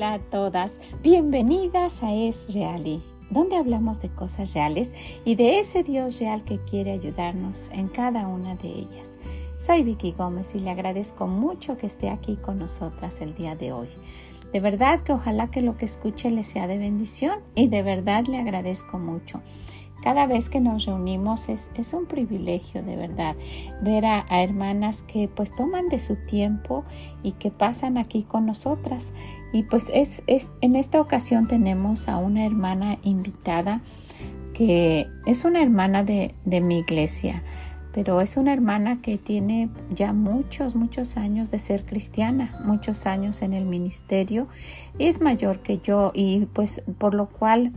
Hola a todas, bienvenidas a Es Reali, donde hablamos de cosas reales y de ese Dios real que quiere ayudarnos en cada una de ellas. Soy Vicky Gómez y le agradezco mucho que esté aquí con nosotras el día de hoy. De verdad que ojalá que lo que escuche le sea de bendición y de verdad le agradezco mucho. Cada vez que nos reunimos es, un privilegio de verdad ver a, hermanas que pues toman de su tiempo y que pasan aquí con nosotras. Y pues es, es en esta ocasión tenemos a una hermana invitada que es una hermana de, de mi iglesia pero es una hermana que tiene ya muchos, muchos años de ser cristiana, muchos años en el ministerio, es mayor que yo y pues por lo cual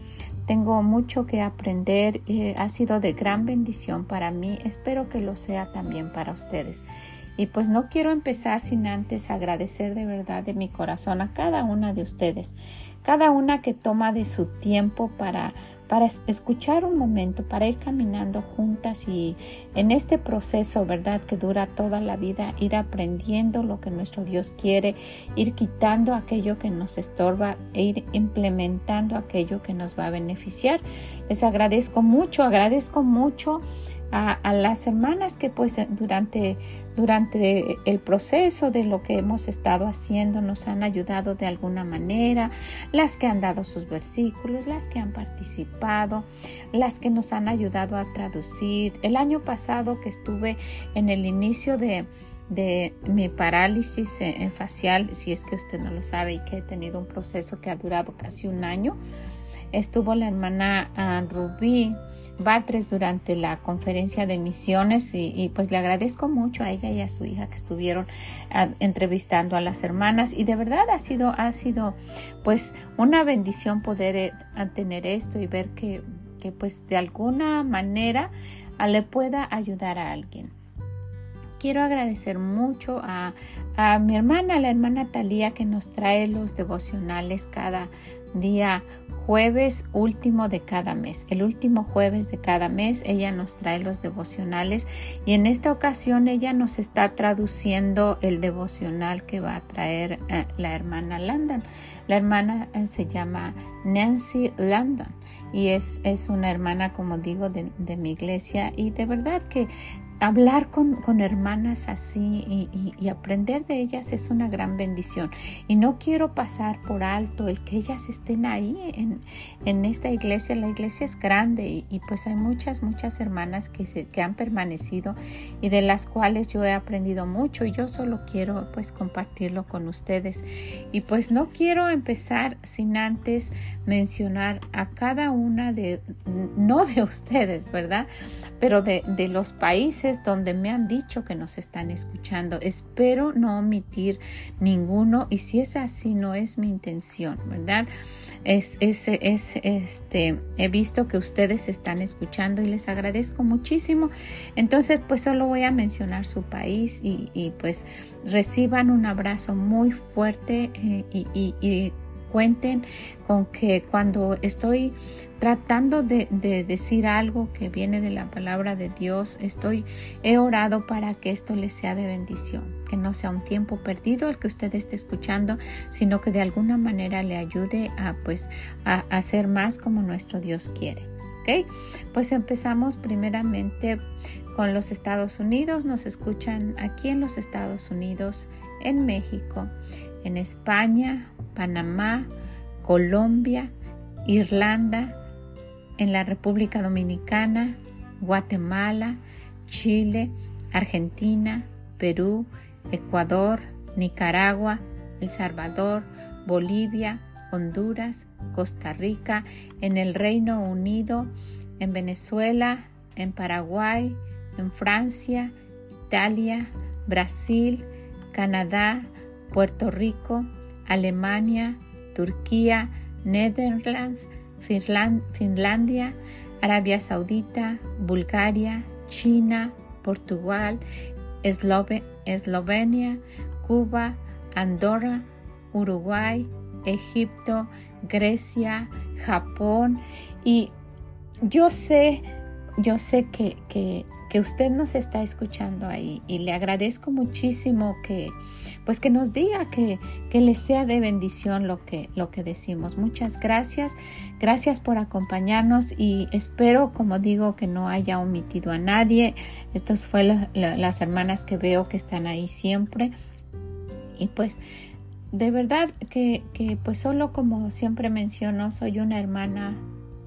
tengo mucho que aprender, eh, ha sido de gran bendición para mí, espero que lo sea también para ustedes. Y pues no quiero empezar sin antes agradecer de verdad de mi corazón a cada una de ustedes, cada una que toma de su tiempo para para escuchar un momento, para ir caminando juntas y en este proceso, ¿verdad? Que dura toda la vida, ir aprendiendo lo que nuestro Dios quiere, ir quitando aquello que nos estorba e ir implementando aquello que nos va a beneficiar. Les agradezco mucho, agradezco mucho a, las hermanas que pues durante, durante el proceso de lo que hemos estado haciendo nos han ayudado de alguna manera, las que han dado sus versículos, las que han participado, las que nos han ayudado a traducir. El año pasado que estuve en el inicio de, mi parálisis eh, facial, si es que usted no lo sabe y que he tenido un proceso que ha durado casi un año, estuvo la hermana ah, Rubí Batres durante la conferencia de misiones y, pues le agradezco mucho a ella y a su hija que estuvieron ah, entrevistando a las hermanas. Y de verdad ha sido ha sido pues una bendición poder eh, tener esto y ver que, que pues de alguna manera ah, le pueda ayudar a alguien quiero agradecer mucho a, mi hermana, la hermana Talía, que nos trae los devocionales cada día jueves último de cada mes. El último jueves de cada mes ella nos trae los devocionales y en esta ocasión ella nos está traduciendo el devocional que va a traer eh, la hermana Landon. La hermana eh, se llama Nancy Landon y es, es una hermana, como digo, de mi iglesia y de verdad que hablar con, hermanas así y, aprender de ellas es una gran bendición. Y no quiero pasar por alto el que ellas estén ahí en, esta iglesia. La iglesia es grande y, pues hay muchas, muchas hermanas que, se, que han permanecido y de las cuales yo he aprendido mucho y yo solo quiero pues compartirlo con ustedes. Y pues no quiero empezar sin antes mencionar a cada una de, no de ustedes, ¿verdad? Pero de, de los países donde me han dicho que nos están escuchando. Espero no omitir ninguno y si es así no es mi intención, ¿verdad? Es, es, es, este, he visto que ustedes están escuchando y les agradezco muchísimo. Entonces, pues solo voy a mencionar su país y, pues reciban un abrazo muy fuerte eh, y cuenten con que cuando estoy tratando de, decir algo que viene de la palabra de Dios, estoy, he orado para que esto les sea de bendición, que no sea un tiempo perdido el que usted esté escuchando, sino que de alguna manera le ayude a pues a, hacer más como nuestro Dios quiere. Pues empezamos primeramente con los Estados Unidos, nos escuchan aquí en los Estados Unidos, en México, en España, Panamá, Colombia, Irlanda, en la República Dominicana, Guatemala, Chile, Argentina, Perú, Ecuador, Nicaragua, El Salvador, Bolivia, Honduras, Costa Rica, en el Reino Unido, en Venezuela, en Paraguay, en Francia, Italia, Brasil, Canadá, Puerto Rico, Alemania, Turquía, Netherlands, Finlandia, Arabia Saudita, Bulgaria, China, Portugal, Eslovenia, Cuba, Andorra, Uruguay, Egipto, Grecia, Japón. Y yo sé, yo sé que, que usted nos está escuchando ahí y le agradezco muchísimo que pues que nos diga que, que le sea de bendición lo que, lo que decimos. Muchas gracias, gracias por acompañarnos y espero, como digo, que no haya omitido a nadie. Estas fueron las hermanas que veo que están ahí siempre. Y pues de verdad que, que pues solo como siempre menciono, soy una hermana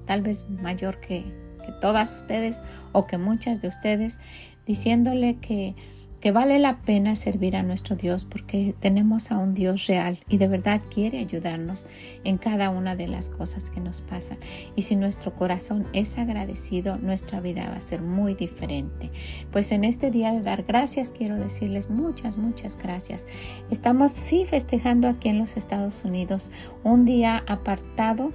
tal vez mayor que, que todas ustedes o que muchas de ustedes, diciéndole que que vale la pena servir a nuestro Dios porque tenemos a un Dios real y de verdad quiere ayudarnos en cada una de las cosas que nos pasan. Y si nuestro corazón es agradecido, nuestra vida va a ser muy diferente. Pues en este día de dar gracias quiero decirles muchas, muchas gracias. Estamos sí festejando aquí en los Estados Unidos un día apartado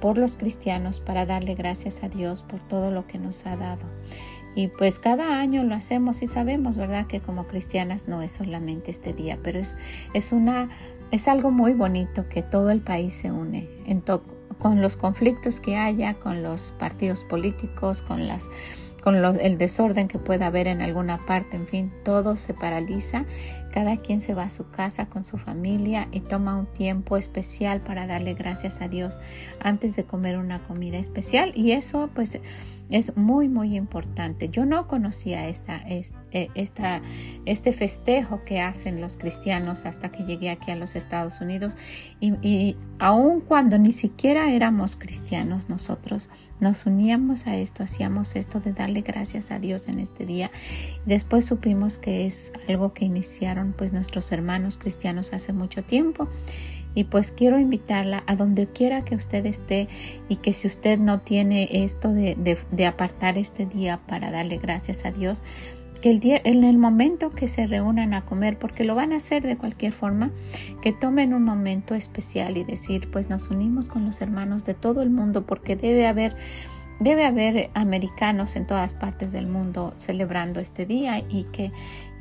por los cristianos para darle gracias a Dios por todo lo que nos ha dado. Y pues cada año lo hacemos y sabemos, ¿verdad? Que como cristianas no es solamente este día, pero es, es, una, es algo muy bonito que todo el país se une en con los conflictos que haya, con los partidos políticos, con las con el desorden que pueda haber en alguna parte, en fin, todo se paraliza, cada quien se va a su casa con su familia y toma un tiempo especial para darle gracias a Dios antes de comer una comida especial y eso pues es muy, muy importante. Yo no conocía esta, eh, esta, este festejo que hacen los cristianos hasta que llegué aquí a los Estados Unidos y, y aun cuando ni siquiera éramos cristianos nosotros, nos uníamos a esto, hacíamos esto de darle gracias a Dios en este día. Después supimos que es algo que iniciaron pues nuestros hermanos cristianos hace mucho tiempo y pues quiero invitarla a donde quiera que usted esté y que si usted no tiene esto de, de, apartar este día para darle gracias a Dios, que el día, en el momento que se reúnan a comer, porque lo van a hacer de cualquier forma, que tomen un momento especial y decir, pues nos unimos con los hermanos de todo el mundo, porque debe haber debe haber americanos en todas partes del mundo celebrando este día y que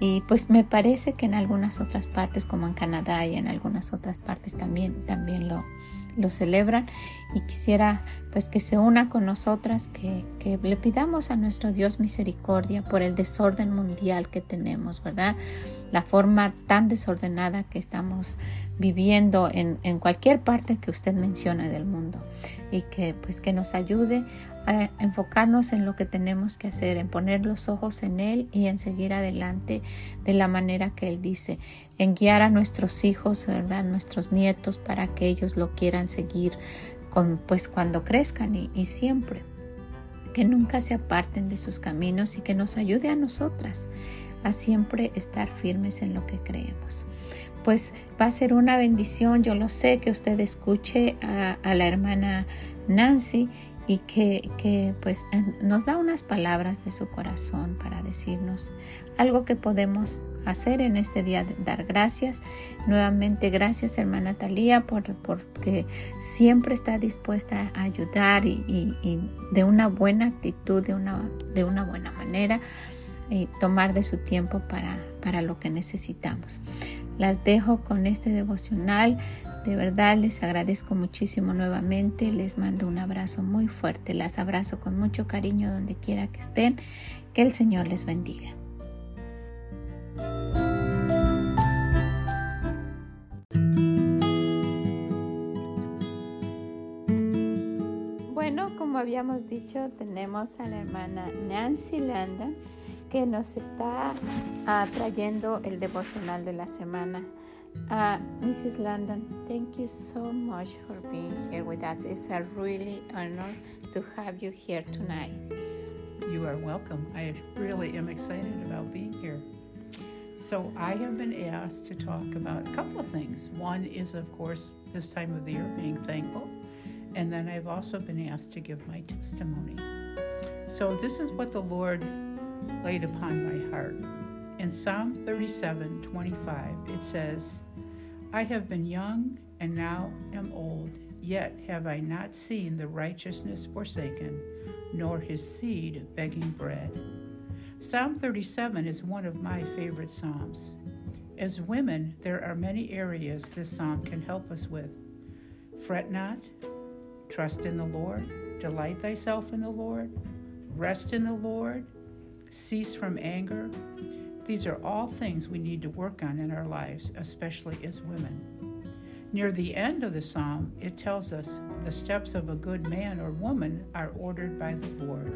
y pues me parece que en algunas otras partes como en Canadá y en algunas otras partes también también lo, lo celebran. Y quisiera pues que se una con nosotras que, que, le pidamos a nuestro Dios misericordia por el desorden mundial que tenemos verdad la forma tan desordenada que estamos viviendo en, en cualquier parte que usted mencione del mundo. Y que pues que nos ayude enfocarnos en lo que tenemos que hacer, en poner los ojos en Él y en seguir adelante de la manera que Él dice, en guiar a nuestros hijos, ¿verdad? nuestros nietos para que ellos lo quieran seguir pues cuando crezcan y, siempre, que nunca se aparten de sus caminos y que nos ayude a nosotras a siempre estar firmes en lo que creemos pues va a ser una bendición. Yo lo sé que usted escuche a la hermana Nancy y que, pues nos da unas palabras de su corazón para decirnos algo que podemos hacer en este día, dar gracias. Nuevamente, gracias hermana Talía por, porque siempre está dispuesta a ayudar y, de una buena actitud, de una, de una buena manera y tomar de su tiempo para, para lo que necesitamos. Las dejo con este devocional. De verdad les agradezco muchísimo nuevamente, les mando un abrazo muy fuerte, las abrazo con mucho cariño donde quiera que estén, que el Señor les bendiga. Bueno, como habíamos dicho, tenemos a la hermana Nancy Landa que nos está ah, trayendo el devocional de la semana. Uh, Mrs. London, thank you so much for being here with us. It's a really honor to have you here tonight. You are welcome. I really am excited about being here. So, I have been asked to talk about a couple of things. One is, of course, this time of the year being thankful. And then I've also been asked to give my testimony. So, this is what the Lord laid upon my heart. In Psalm 37 25, it says, I have been young and now am old, yet have I not seen the righteousness forsaken, nor his seed begging bread. Psalm 37 is one of my favorite Psalms. As women, there are many areas this Psalm can help us with. Fret not, trust in the Lord, delight thyself in the Lord, rest in the Lord, cease from anger. These are all things we need to work on in our lives, especially as women. Near the end of the psalm, it tells us the steps of a good man or woman are ordered by the Lord.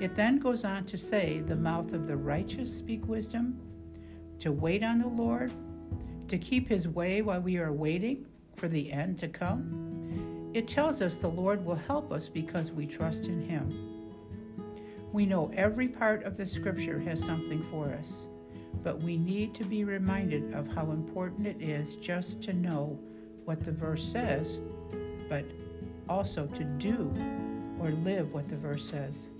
It then goes on to say, The mouth of the righteous speak wisdom, to wait on the Lord, to keep his way while we are waiting for the end to come. It tells us the Lord will help us because we trust in him. We know every part of the scripture has something for us, but we need to be reminded of how important it is just to know what the verse says, but also to do or live what the verse says.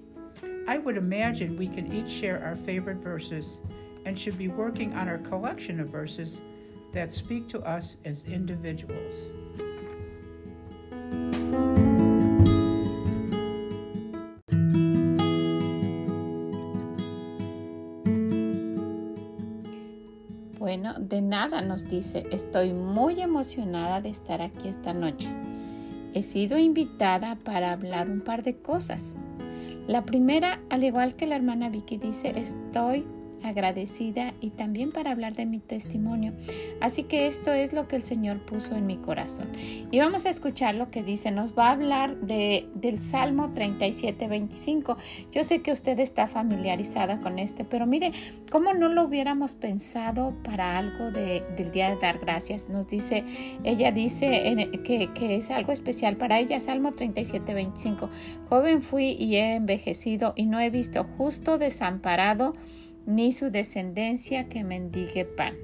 I would imagine we can each share our favorite verses and should be working on our collection of verses that speak to us as individuals. De nada nos dice, estoy muy emocionada de estar aquí esta noche. He sido invitada para hablar un par de cosas. La primera, al igual que la hermana Vicky dice, estoy agradecida y también para hablar de mi testimonio. Así que esto es lo que el Señor puso en mi corazón. Y vamos a escuchar lo que dice. Nos va a hablar de, del Salmo 37, 25. Yo sé que usted está familiarizada con este, pero mire, ¿cómo no lo hubiéramos pensado para algo de, del Día de Dar Gracias? Nos dice, ella dice que, que es algo especial para ella. Salmo 37, 25. Joven fui y he envejecido y no he visto justo desamparado ni su descendencia que mendigue pan.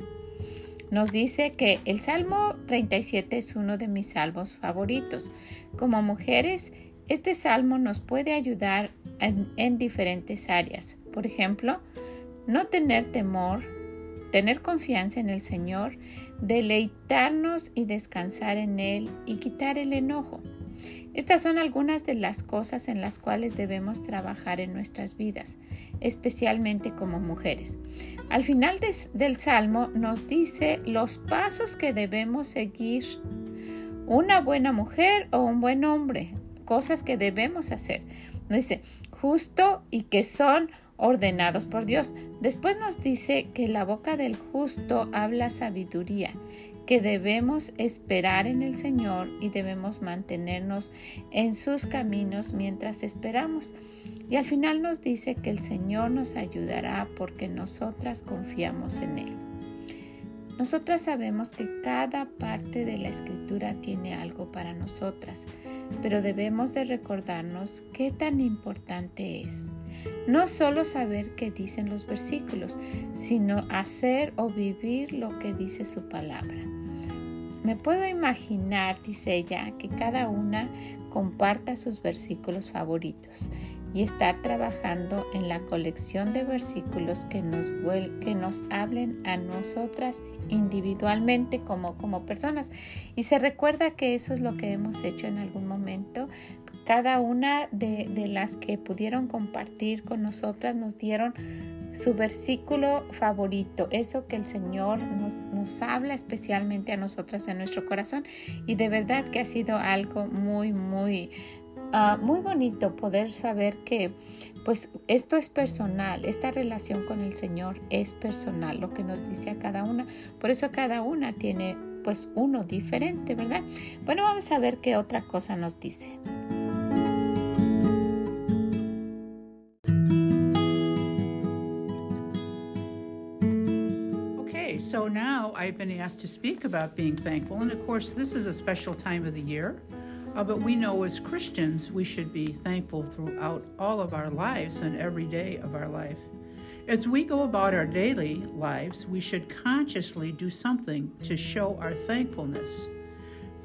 Nos dice que el Salmo 37 es uno de mis salmos favoritos. Como mujeres, este salmo nos puede ayudar en, en diferentes áreas. Por ejemplo, no tener temor, tener confianza en el Señor, deleitarnos y descansar en Él y quitar el enojo. Estas son algunas de las cosas en las cuales debemos trabajar en nuestras vidas, especialmente como mujeres. Al final del Salmo nos dice los pasos que debemos seguir. Una buena mujer o un buen hombre, cosas que debemos hacer. Dice, justo y que son ordenados por Dios. Después nos dice que la boca del justo habla sabiduría que debemos esperar en el Señor y debemos mantenernos en sus caminos mientras esperamos. Y al final nos dice que el Señor nos ayudará porque nosotras confiamos en Él. Nosotras sabemos que cada parte de la escritura tiene algo para nosotras, pero debemos de recordarnos qué tan importante es. No solo saber qué dicen los versículos, sino hacer o vivir lo que dice su palabra. Me puedo imaginar, dice ella, que cada una comparta sus versículos favoritos y estar trabajando en la colección de versículos que nos, que nos hablen a nosotras individualmente como, como personas. Y se recuerda que eso es lo que hemos hecho en algún momento. Cada una de, de las que pudieron compartir con nosotras nos dieron su versículo favorito, eso que el Señor nos, nos, habla especialmente a nosotras en nuestro corazón y de verdad que ha sido algo muy, muy, uh, muy bonito poder saber que pues esto es personal, esta relación con el Señor es personal, lo que nos dice a cada una, por eso cada una tiene pues uno diferente, ¿verdad? Bueno, vamos a ver qué otra cosa nos dice. So now I've been asked to speak about being thankful. And of course, this is a special time of the year. Uh, but we know as Christians, we should be thankful throughout all of our lives and every day of our life. As we go about our daily lives, we should consciously do something to show our thankfulness.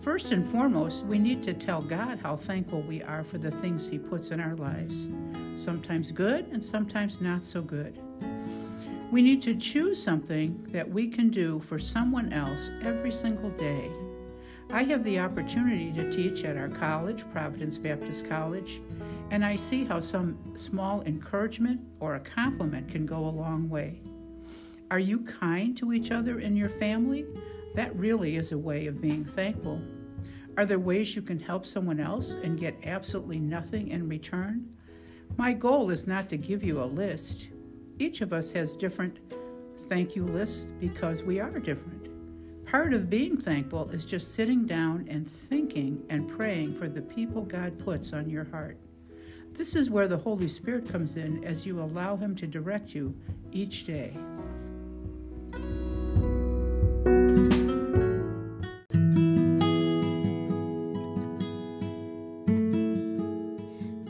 First and foremost, we need to tell God how thankful we are for the things He puts in our lives, sometimes good and sometimes not so good. We need to choose something that we can do for someone else every single day. I have the opportunity to teach at our college, Providence Baptist College, and I see how some small encouragement or a compliment can go a long way. Are you kind to each other in your family? That really is a way of being thankful. Are there ways you can help someone else and get absolutely nothing in return? My goal is not to give you a list. Each of us has different thank you lists because we are different. Part of being thankful is just sitting down and thinking and praying for the people God puts on your heart. This is where the Holy Spirit comes in as you allow Him to direct you each day.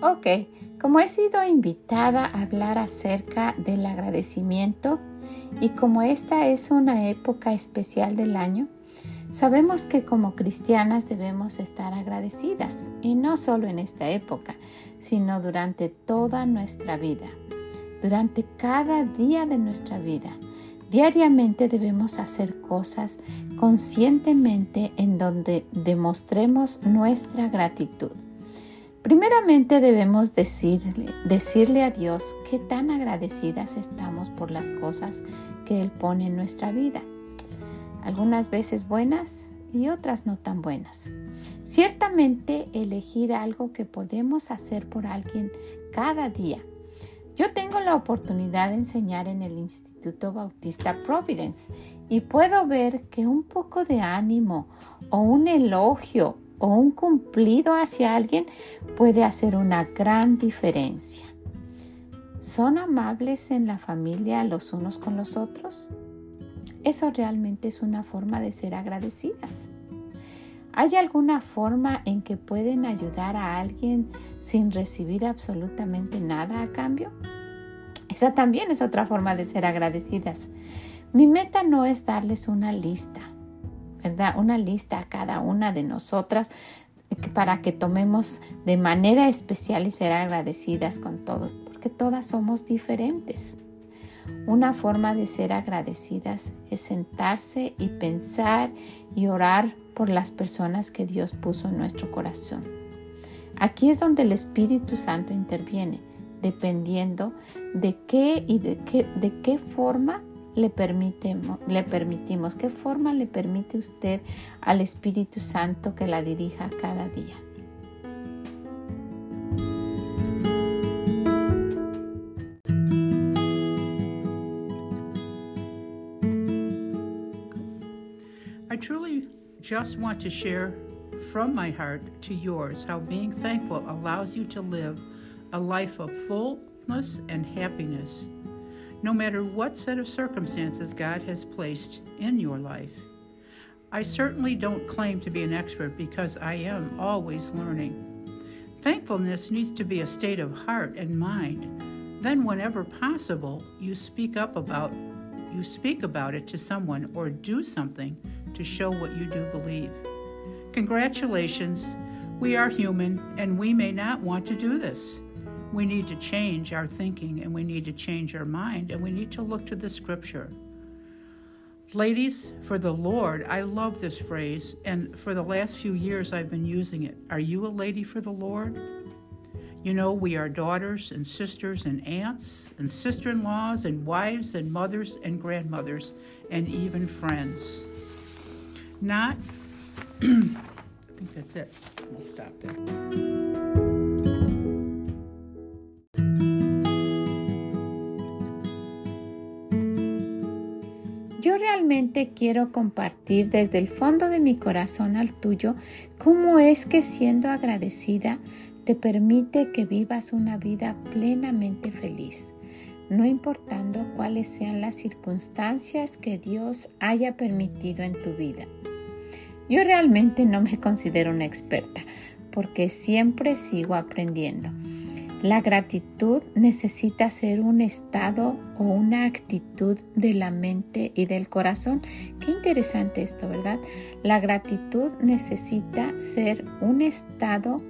Ok, como he sido invitada a hablar acerca del agradecimiento y como esta es una época especial del año, sabemos que como cristianas debemos estar agradecidas y no solo en esta época, sino durante toda nuestra vida, durante cada día de nuestra vida. Diariamente debemos hacer cosas conscientemente en donde demostremos nuestra gratitud. Primeramente debemos decirle, decirle a Dios qué tan agradecidas estamos por las cosas que Él pone en nuestra vida. Algunas veces buenas y otras no tan buenas. Ciertamente elegir algo que podemos hacer por alguien cada día. Yo tengo la oportunidad de enseñar en el Instituto Bautista Providence y puedo ver que un poco de ánimo o un elogio o un cumplido hacia alguien puede hacer una gran diferencia. ¿Son amables en la familia los unos con los otros? Eso realmente es una forma de ser agradecidas. ¿Hay alguna forma en que pueden ayudar a alguien sin recibir absolutamente nada a cambio? Esa también es otra forma de ser agradecidas. Mi meta no es darles una lista una lista a cada una de nosotras para que tomemos de manera especial y ser agradecidas con todos, porque todas somos diferentes. Una forma de ser agradecidas es sentarse y pensar y orar por las personas que Dios puso en nuestro corazón. Aquí es donde el Espíritu Santo interviene, dependiendo de qué y de qué, de qué forma le, le permitimos? ¿Qué forma le permite usted al Espíritu Santo que la dirija cada día? I truly just want to share from my heart to yours how being thankful allows you to live a life of fullness and happiness no matter what set of circumstances God has placed in your life. I certainly don't claim to be an expert because I am always learning. Thankfulness needs to be a state of heart and mind. Then whenever possible, you speak up about you speak about it to someone or do something to show what you do believe. Congratulations. We are human and we may not want to do this we need to change our thinking and we need to change our mind and we need to look to the scripture. Ladies, for the Lord, I love this phrase, and for the last few years I've been using it. Are you a lady for the Lord? You know, we are daughters and sisters and aunts and sister in laws and wives and mothers and grandmothers and even friends. Not, I think that's it. I'll stop there. Quiero compartir desde el fondo de mi corazón al tuyo cómo es que siendo agradecida te permite que vivas una vida plenamente feliz, no importando cuáles sean las circunstancias que Dios haya permitido en tu vida. Yo realmente no me considero una experta porque siempre sigo aprendiendo la gratitud necesita ser un estado o una actitud de la mente y del corazón. Qué interesante esto, ¿verdad? La gratitud necesita ser un estado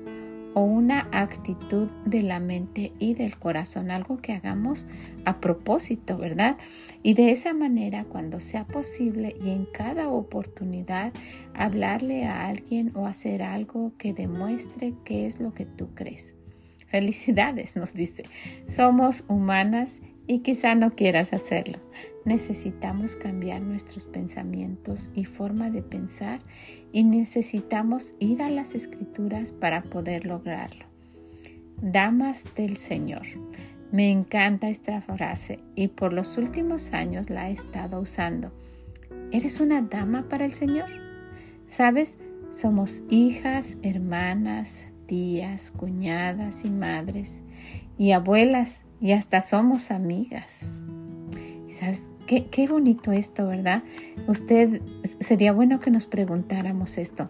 o una actitud de la mente y del corazón, algo que hagamos a propósito, ¿verdad? Y de esa manera, cuando sea posible y en cada oportunidad, hablarle a alguien o hacer algo que demuestre qué es lo que tú crees. Felicidades, nos dice. Somos humanas y quizá no quieras hacerlo. Necesitamos cambiar nuestros pensamientos y forma de pensar y necesitamos ir a las escrituras para poder lograrlo. damas del Señor. Me encanta esta frase y por los últimos años la he estado usando. ¿Eres una dama para el Señor? ¿Sabes? Somos hijas, hermanas, tías, cuñadas y madres y abuelas y hasta somos amigas. ¿Sabes? Qué, qué bonito esto, ¿verdad? Usted, sería bueno que nos preguntáramos esto.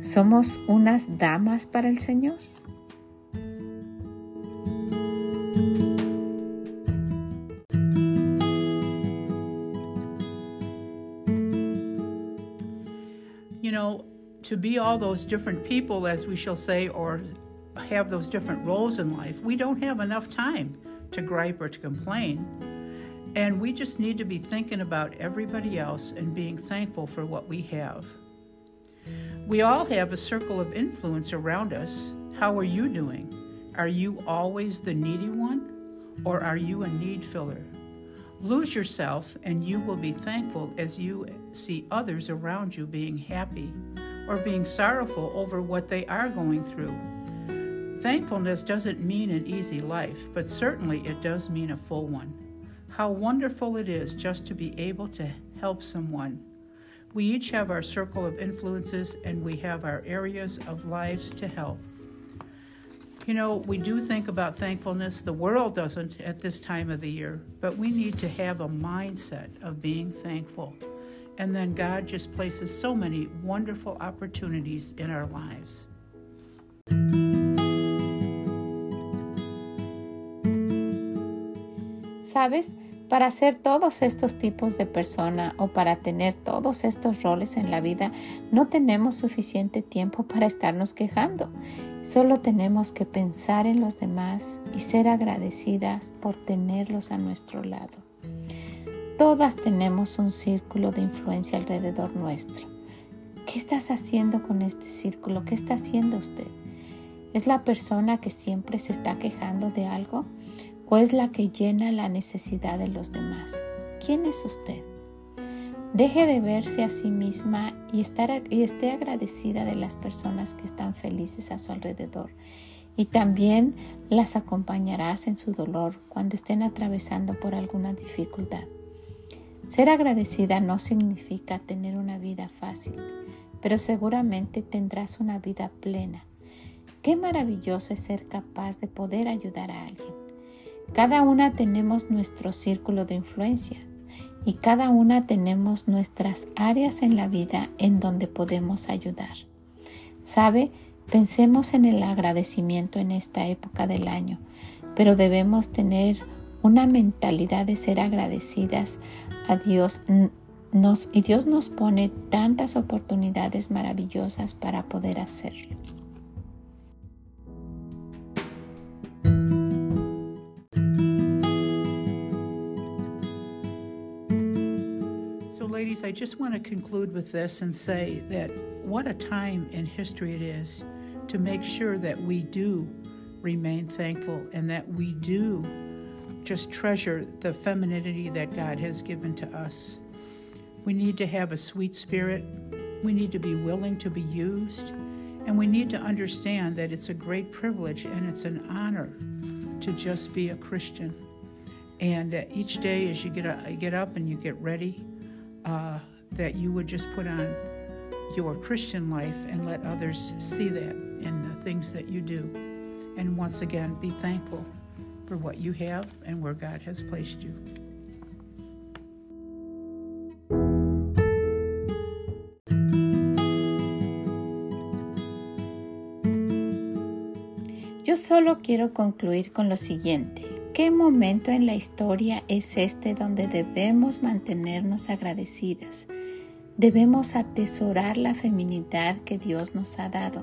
¿Somos unas damas para el Señor? To be all those different people, as we shall say, or have those different roles in life, we don't have enough time to gripe or to complain. And we just need to be thinking about everybody else and being thankful for what we have. We all have a circle of influence around us. How are you doing? Are you always the needy one? Or are you a need filler? Lose yourself, and you will be thankful as you see others around you being happy or being sorrowful over what they are going through. Thankfulness doesn't mean an easy life, but certainly it does mean a full one. How wonderful it is just to be able to help someone. We each have our circle of influences and we have our areas of lives to help. You know, we do think about thankfulness. The world doesn't at this time of the year, but we need to have a mindset of being thankful. And then God just places so many wonderful opportunities in our lives. ¿Sabes? Para ser todos estos tipos de persona o para tener todos estos roles en la vida, no tenemos suficiente tiempo para estarnos quejando. Solo tenemos que pensar en los demás y ser agradecidas por tenerlos a nuestro lado. Todas tenemos un círculo de influencia alrededor nuestro. ¿Qué estás haciendo con este círculo? ¿Qué está haciendo usted? ¿Es la persona que siempre se está quejando de algo? o es la que llena la necesidad de los demás? ¿Quién es usted? Deje de verse a sí misma y, y esté agradecida de las personas que están felices a su alrededor. Y también las acompañarás en su dolor cuando estén atravesando por alguna dificultad. Ser agradecida no significa tener una vida fácil, pero seguramente tendrás una vida plena. Qué maravilloso es ser capaz de poder ayudar a alguien. Cada una tenemos nuestro círculo de influencia y cada una tenemos nuestras áreas en la vida en donde podemos ayudar. ¿Sabe? Pensemos en el agradecimiento en esta época del año, pero debemos tener una mentalidad de ser agradecidas a Dios. Nos, y Dios nos pone tantas oportunidades maravillosas para poder hacerlo. So, ladies, I just want to conclude with this and say that what a time in history it is to make sure that we do remain thankful and that we do just treasure the femininity that God has given to us. We need to have a sweet spirit. We need to be willing to be used. And we need to understand that it's a great privilege and it's an honor to just be a Christian. And uh, each day, as you get, uh, get up and you get ready, uh, that you would just put on your Christian life and let others see that in the things that you do. And once again, be thankful for what you have and where God has placed you. Yo solo quiero concluir con lo siguiente. ¿Qué momento en la historia es este donde debemos mantenernos agradecidas? Debemos atesorar la feminidad que Dios nos ha dado.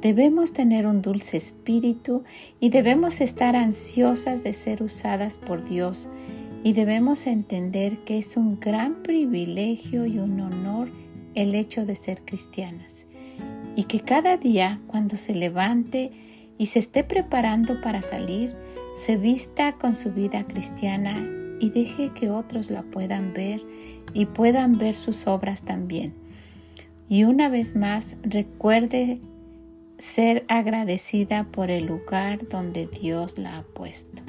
Debemos tener un dulce espíritu y debemos estar ansiosas de ser usadas por Dios y debemos entender que es un gran privilegio y un honor el hecho de ser cristianas y que cada día cuando se levante y se esté preparando para salir, se vista con su vida cristiana y deje que otros la puedan ver y puedan ver sus obras también. Y una vez más, recuerde ser agradecida por el lugar donde Dios la ha puesto.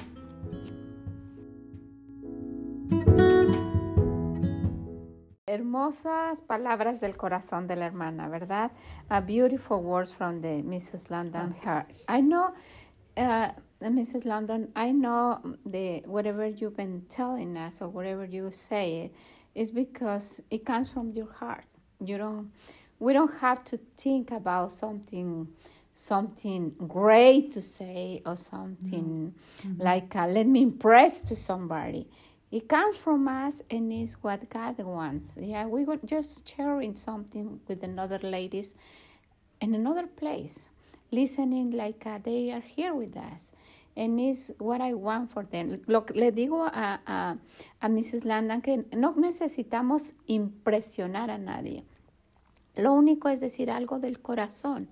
Hermosas palabras del corazón de la hermana, ¿verdad? A beautiful words from the Mrs. London. Her, I know, uh, Mrs. London, I know the whatever you've been telling us or whatever you say is because it comes from your heart. You don't. We don't have to think about something something great to say or something mm-hmm. like uh, let me impress to somebody it comes from us and is what God wants. Yeah, we were just sharing something with another ladies in another place, listening like uh, they are here with us. And it's what I want for them. Lo, le digo a, a, a Mrs. Landon que no necesitamos impresionar a nadie. Lo único es decir algo del corazón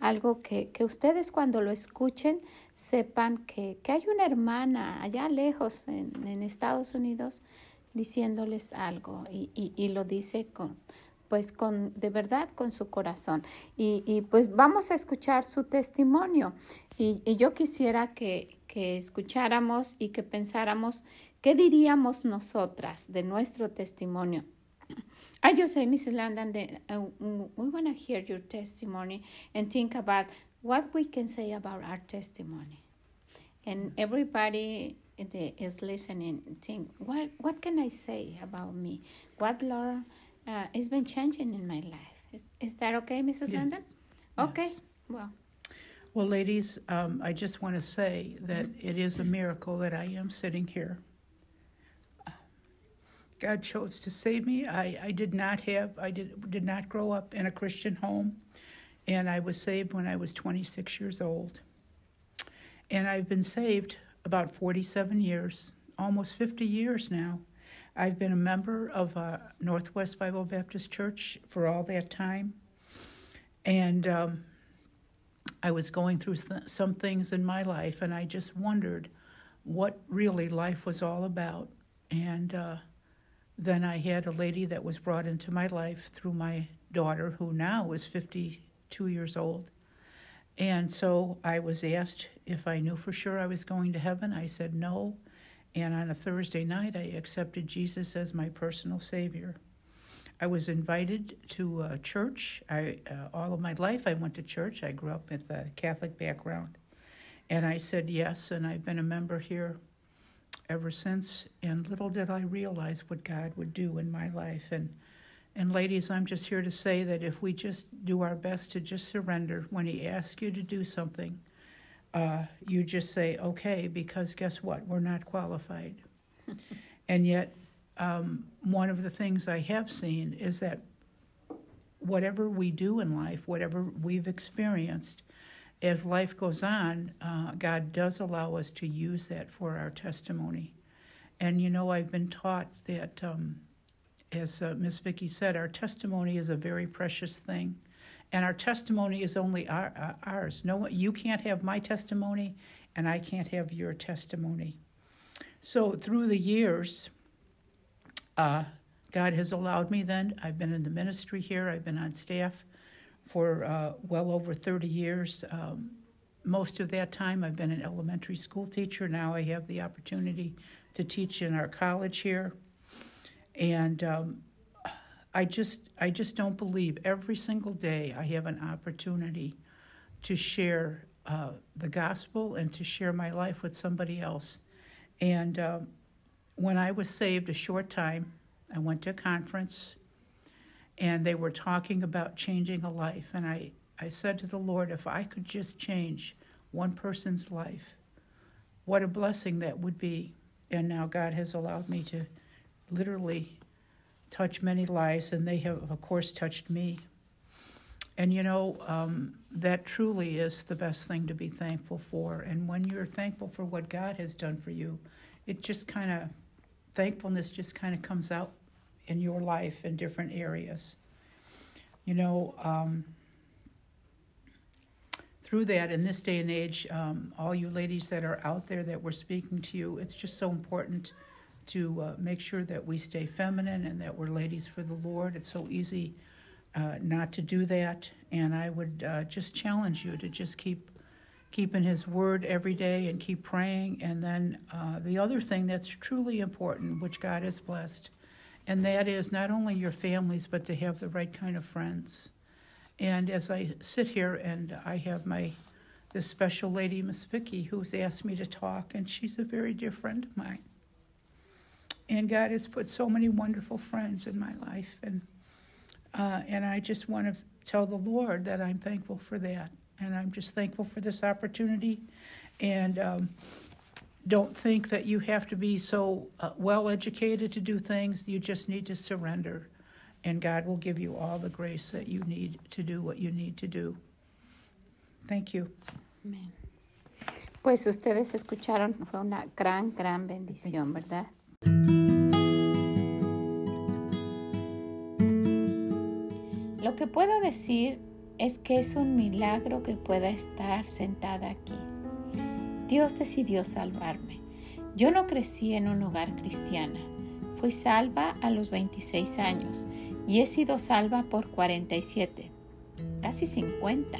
algo que, que, ustedes cuando lo escuchen sepan que, que hay una hermana allá lejos en, en Estados Unidos diciéndoles algo y, y, y, lo dice con pues con de verdad con su corazón. Y, y pues vamos a escuchar su testimonio. Y, y yo quisiera que, que escucháramos y que pensáramos qué diríamos nosotras de nuestro testimonio I just say, Mrs. Landon, that, uh, we want to hear your testimony and think about what we can say about our testimony. And everybody is listening, think, what, what can I say about me? What, Laura, uh, has been changing in my life? Is, is that okay, Mrs. Yes. Landon? Okay, yes. well. Well, ladies, um, I just want to say that mm-hmm. it is a miracle that I am sitting here God chose to save me. I, I did not have, I did, did not grow up in a Christian home, and I was saved when I was 26 years old. And I've been saved about 47 years, almost 50 years now. I've been a member of uh, Northwest Bible Baptist Church for all that time. And um, I was going through some things in my life, and I just wondered what really life was all about. And uh, then I had a lady that was brought into my life through my daughter, who now is 52 years old. And so I was asked if I knew for sure I was going to heaven. I said no. And on a Thursday night, I accepted Jesus as my personal Savior. I was invited to a church. I, uh, all of my life, I went to church. I grew up with a Catholic background. And I said yes, and I've been a member here ever since, and little did I realize what God would do in my life. And and ladies, I'm just here to say that if we just do our best to just surrender when He asks you to do something, uh, you just say okay, because guess what? We're not qualified. and yet, um, one of the things I have seen is that whatever we do in life, whatever we've experienced, as life goes on, uh, God does allow us to use that for our testimony. And you know, I've been taught that, um, as uh, Miss Vicki said, our testimony is a very precious thing, and our testimony is only our, uh, ours. No, you can't have my testimony, and I can't have your testimony. So through the years, uh, God has allowed me. Then I've been in the ministry here. I've been on staff for uh, well over 30 years. Um, most of that time, I've been an elementary school teacher. Now I have the opportunity to teach in our college here, and um, I just I just don't believe every single day I have an opportunity to share uh, the gospel and to share my life with somebody else. And um, when I was saved, a short time, I went to a conference and they were talking about changing a life. And I, I said to the Lord, if I could just change one person's life, what a blessing that would be. And now God has allowed me to literally touch many lives, and they have, of course, touched me. And you know, um, that truly is the best thing to be thankful for. And when you're thankful for what God has done for you, it just kind of, thankfulness just kind of comes out in your life in different areas. You know, um, through that, in this day and age, um, all you ladies that are out there that we're speaking to you, it's just so important to uh, make sure that we stay feminine and that we're ladies for the Lord. It's so easy uh, not to do that. And I would uh, just challenge you to just keep keeping His Word every day and keep praying. And then uh, the other thing that's truly important, which God has blessed, and that is not only your families, but to have the right kind of friends. And as I sit here and I have my this special lady, Miss Vicky, who's asked me to talk, and she's a very dear friend of mine. And God has put so many wonderful friends in my life, and uh, and I just want to tell the Lord that I'm thankful for that, and I'm just thankful for this opportunity, and um, don't think that you have to be so uh, well educated to do things. You just need to surrender, and God will give you all the grace that you need to do what you need to do. Thank you. Amen. Pues ustedes escucharon, fue una gran, gran bendición, ¿verdad? Lo que puedo decir es que es un milagro que pueda estar sentada aquí. Dios decidió salvarme. Yo no crecí en un hogar cristiano. Fui salva a los 26 años y he sido salva por 47, casi 50.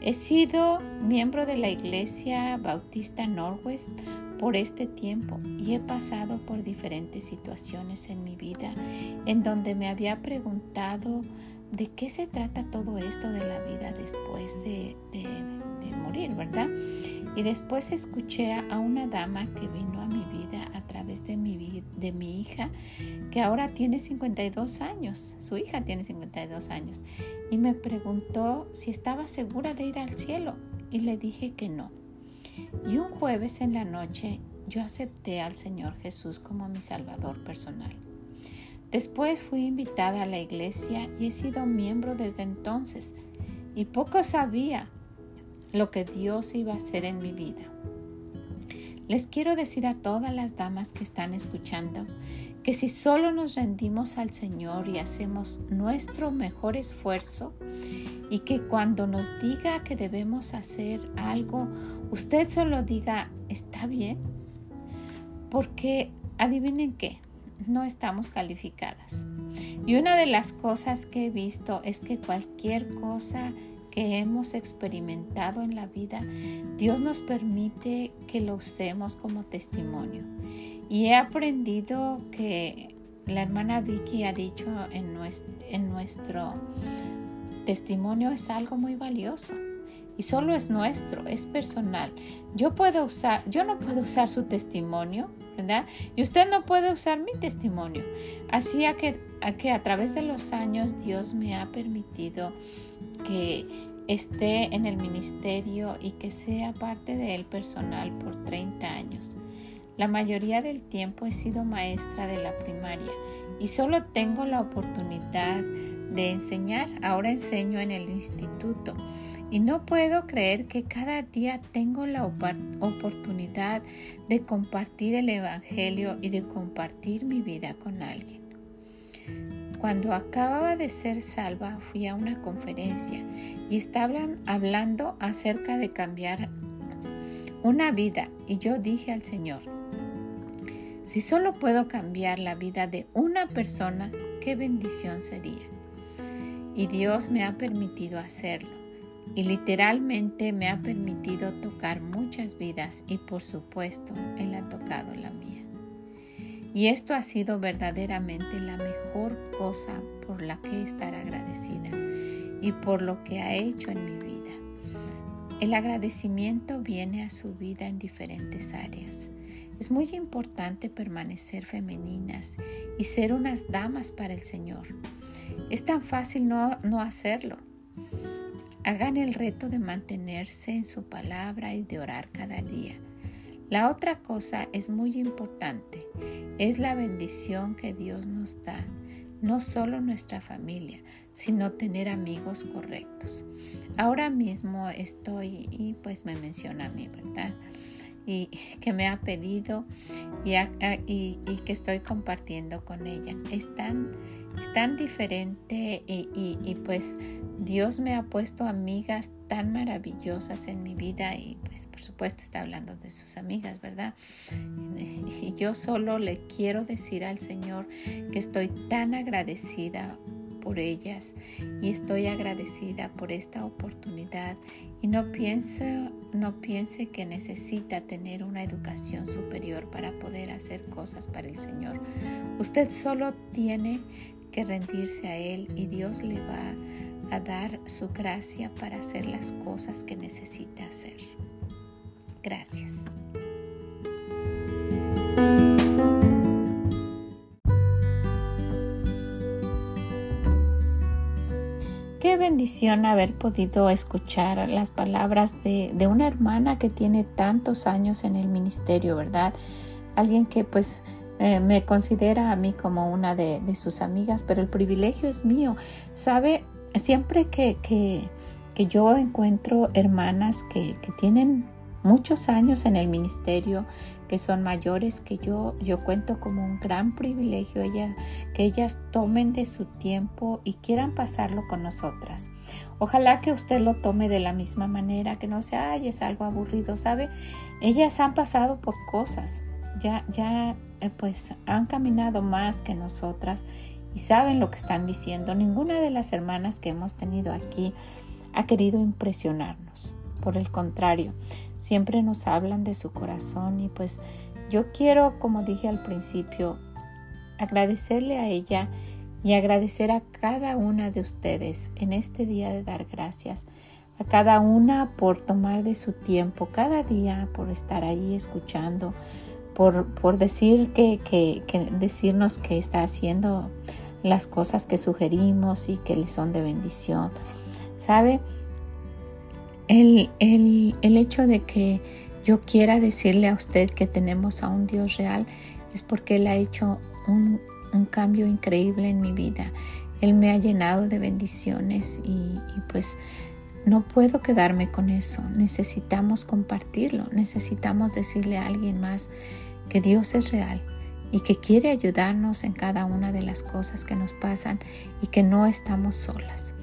He sido miembro de la Iglesia Bautista Northwest por este tiempo y he pasado por diferentes situaciones en mi vida en donde me había preguntado de qué se trata todo esto de la vida después de, morir, ¿verdad? Y después escuché a una dama que vino a mi vida a través de mi, de mi hija, que ahora tiene 52 años, su hija tiene 52 años, y me preguntó si estaba segura de ir al cielo, y le dije que no. Y un jueves en la noche yo acepté al Señor Jesús como mi Salvador personal. Después fui invitada a la iglesia y he sido miembro desde entonces y poco sabía lo que Dios iba a hacer en mi vida. Les quiero decir a todas las damas que están escuchando que si solo nos rendimos al Señor y hacemos nuestro mejor esfuerzo y que cuando nos diga que debemos hacer algo, usted solo diga, está bien, porque adivinen qué, no estamos calificadas. Y una de las cosas que he visto es que cualquier cosa que hemos experimentado en la vida, Dios nos permite que lo usemos como testimonio. Y he aprendido que la hermana Vicky ha dicho en nuestro, testimonio es algo muy valioso y solo es nuestro, es personal. Yo puedo usar, yo no puedo usar su testimonio, ¿verdad? Y usted no puede usar mi testimonio. Así a que a través de los años Dios me ha permitido que esté en el ministerio y que sea parte de él personal por 30 años. La mayoría del tiempo he sido maestra de la primaria y solo tengo la oportunidad de enseñar. Ahora enseño en el instituto y no puedo creer que cada día tengo la oportunidad de compartir el Evangelio y de compartir mi vida con alguien. Cuando acababa de ser salva fui a una conferencia y estaban hablando acerca de cambiar una vida y yo dije al Señor, si solo puedo cambiar la vida de una persona, qué bendición sería y Dios me ha permitido hacerlo. Y literalmente me ha permitido tocar muchas vidas y por supuesto Él ha tocado la mía. Y esto ha sido verdaderamente la mejor cosa por la que estar agradecida y por lo que ha hecho en mi vida. El agradecimiento viene a su vida en diferentes áreas. Es muy importante permanecer femeninas y ser unas damas para el Señor es tan fácil no, no hacerlo. Hagan el reto de mantenerse en su palabra y de orar cada día. La otra cosa es muy importante, es la bendición que Dios nos da, no solo nuestra familia, sino tener amigos correctos. Ahora mismo estoy, y pues me menciona a mí, ¿verdad? Y que me ha pedido y, y, que estoy compartiendo con ella. Están es tan diferente y, pues Dios me ha puesto amigas tan maravillosas en mi vida y pues por supuesto está hablando de sus amigas, ¿verdad? Y yo solo le quiero decir al Señor que estoy tan agradecida por ellas y estoy agradecida por esta oportunidad y no piense, no piense que necesita tener una educación superior para poder hacer cosas para el Señor. Usted solo tiene que rendirse a Él y Dios le va a dar su gracia para hacer las cosas que necesita hacer. Gracias. Qué bendición haber podido escuchar las palabras de, una hermana que tiene tantos años en el ministerio, ¿verdad? Alguien que pues eh, me considera a mí como una de, sus amigas, pero el privilegio es mío. ¿Sabe? Siempre que, que, yo encuentro hermanas que, que tienen muchos años en el ministerio, que son mayores que yo, yo cuento como un gran privilegio ella, que ellas tomen de su tiempo y quieran pasarlo con nosotras. Ojalá que usted lo tome de la misma manera, que no sea, ay, es algo aburrido, ¿sabe? Ellas han pasado por cosas, ya, ya, pues han caminado más que nosotras y saben lo que están diciendo. Ninguna de las hermanas que hemos tenido aquí ha querido impresionarnos. Por el contrario, siempre nos hablan de su corazón y pues yo quiero, como dije al principio, agradecerle a ella y agradecer a cada una de ustedes en este día de dar gracias, a cada una por tomar de su tiempo, cada día por estar ahí escuchando, por, por decir que, que, decirnos que está haciendo las cosas que sugerimos y que le son de bendición. ¿Sabe? El, hecho de que yo quiera decirle a usted que tenemos a un Dios real es porque Él ha hecho un, cambio increíble en mi vida. Él me ha llenado de bendiciones y, pues no puedo quedarme con eso. Necesitamos compartirlo. Necesitamos decirle a alguien más que Dios es real y que quiere ayudarnos en cada una de las cosas que nos pasan y que no estamos solas.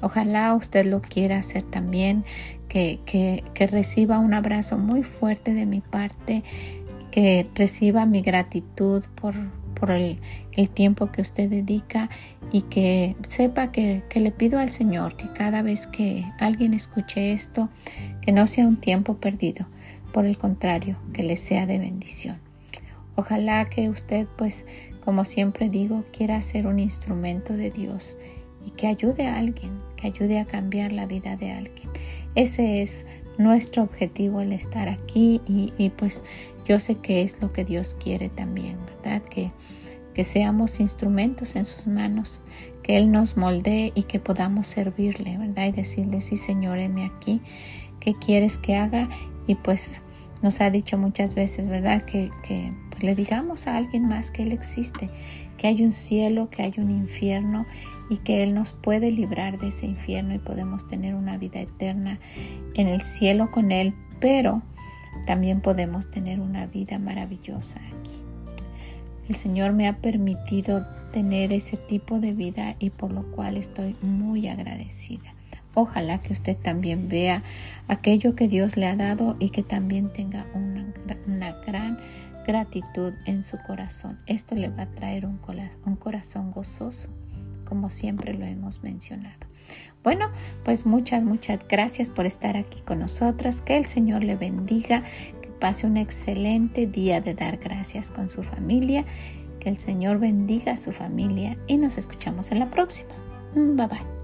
Ojalá usted lo quiera hacer también, que, que, reciba un abrazo muy fuerte de mi parte, que reciba mi gratitud por, por el, el, tiempo que usted dedica y que sepa que, que, le pido al Señor que cada vez que alguien escuche esto, que no sea un tiempo perdido, por el contrario, que le sea de bendición. Ojalá que usted, pues, como siempre digo, quiera ser un instrumento de Dios y que ayude a alguien, que ayude a cambiar la vida de alguien. Ese es nuestro objetivo el estar aquí y, pues yo sé que es lo que Dios quiere también, ¿verdad? Que, que seamos instrumentos en sus manos, que Él nos moldee y que podamos servirle, ¿verdad? Y decirle, sí Señor, aquí, ¿qué quieres que haga? Y pues nos ha dicho muchas veces, ¿verdad? Que, que pues, le digamos a alguien más que Él existe, que hay un cielo, que hay un infierno y que Él nos puede librar de ese infierno y podemos tener una vida eterna en el cielo con Él, pero también podemos tener una vida maravillosa aquí. El Señor me ha permitido tener ese tipo de vida y por lo cual estoy muy agradecida. Ojalá que usted también vea aquello que Dios le ha dado y que también tenga una, gran gratitud en su corazón. Esto le va a traer un, corazón gozoso, como siempre lo hemos mencionado. Bueno, pues muchas, muchas gracias por estar aquí con nosotras. Que el Señor le bendiga, pase un excelente día de dar gracias con su familia. Que el Señor bendiga a su familia y nos escuchamos en la próxima. Bye bye.